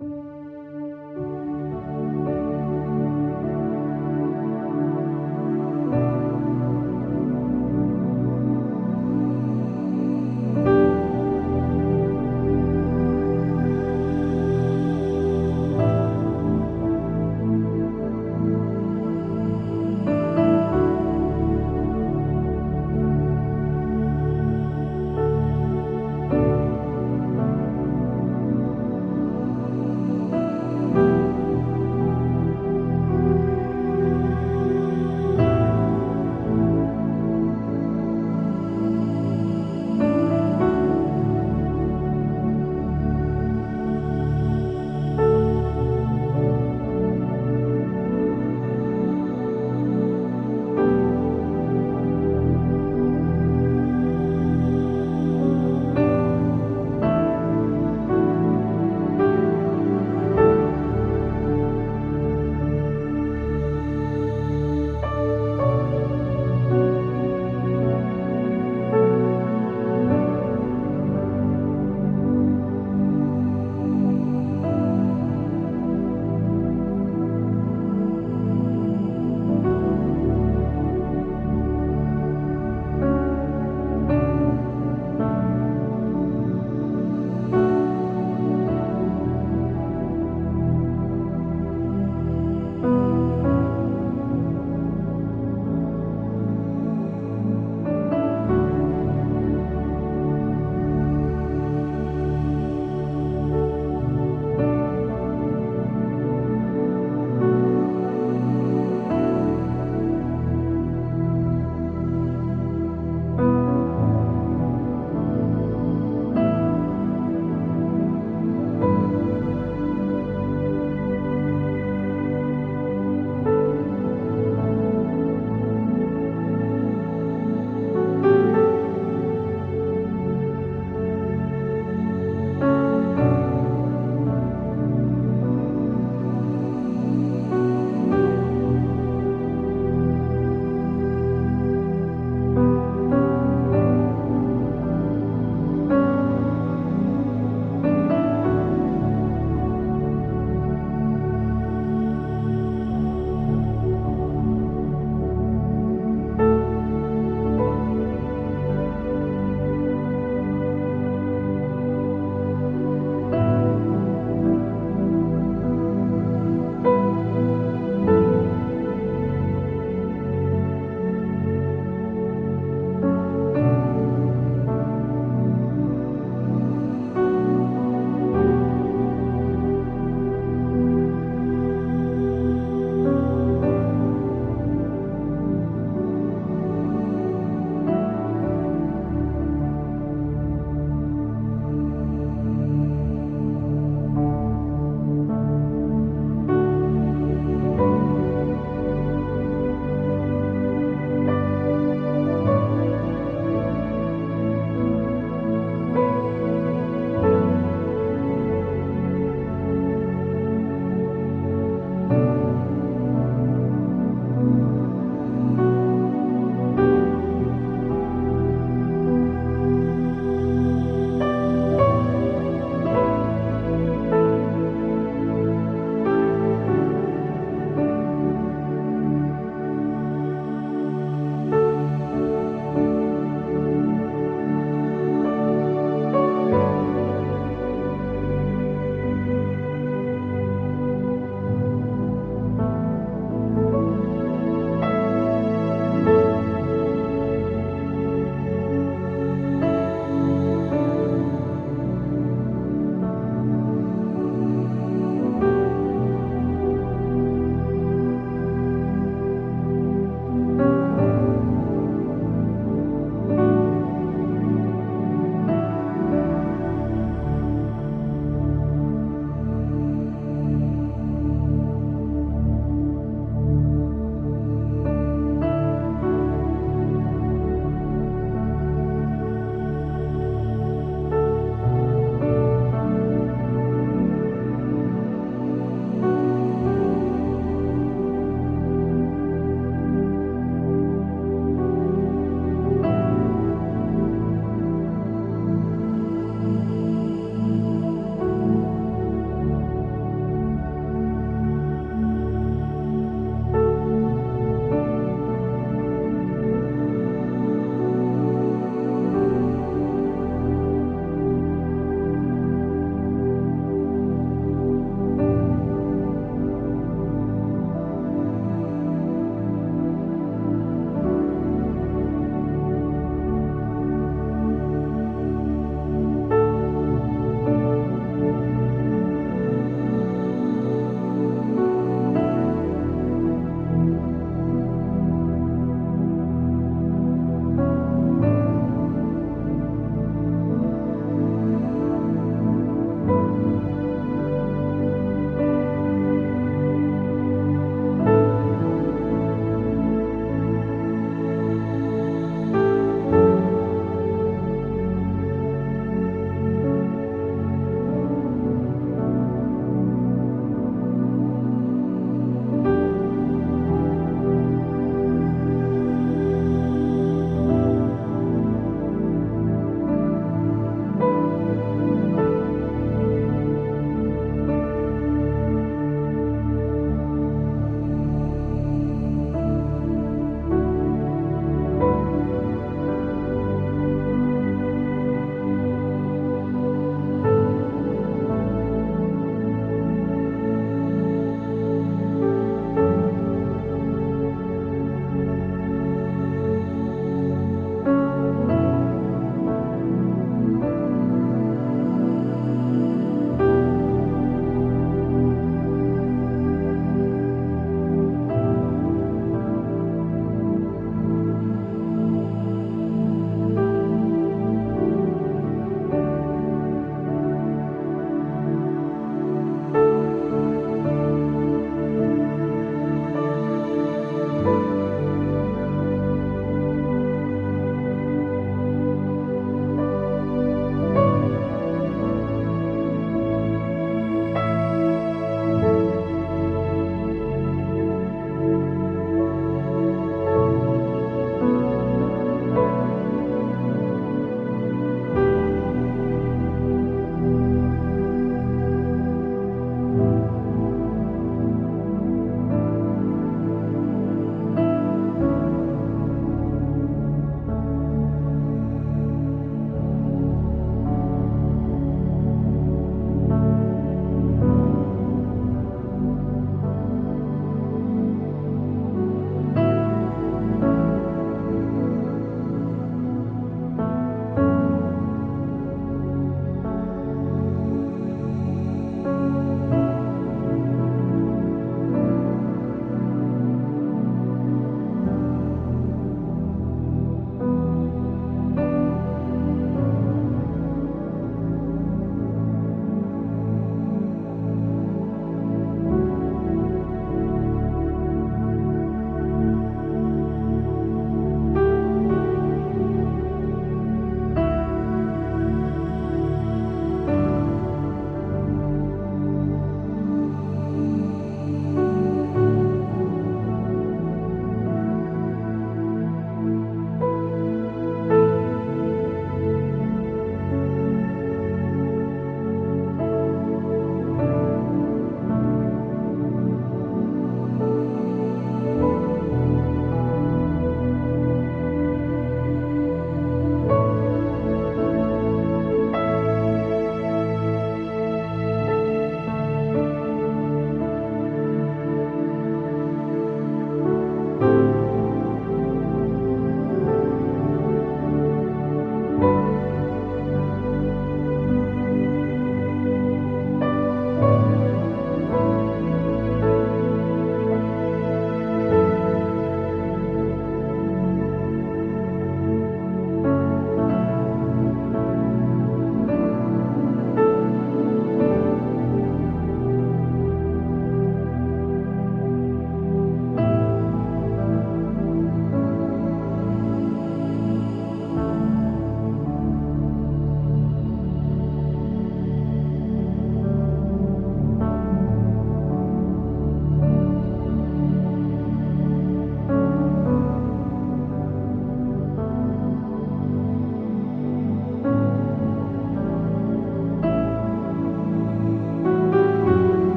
you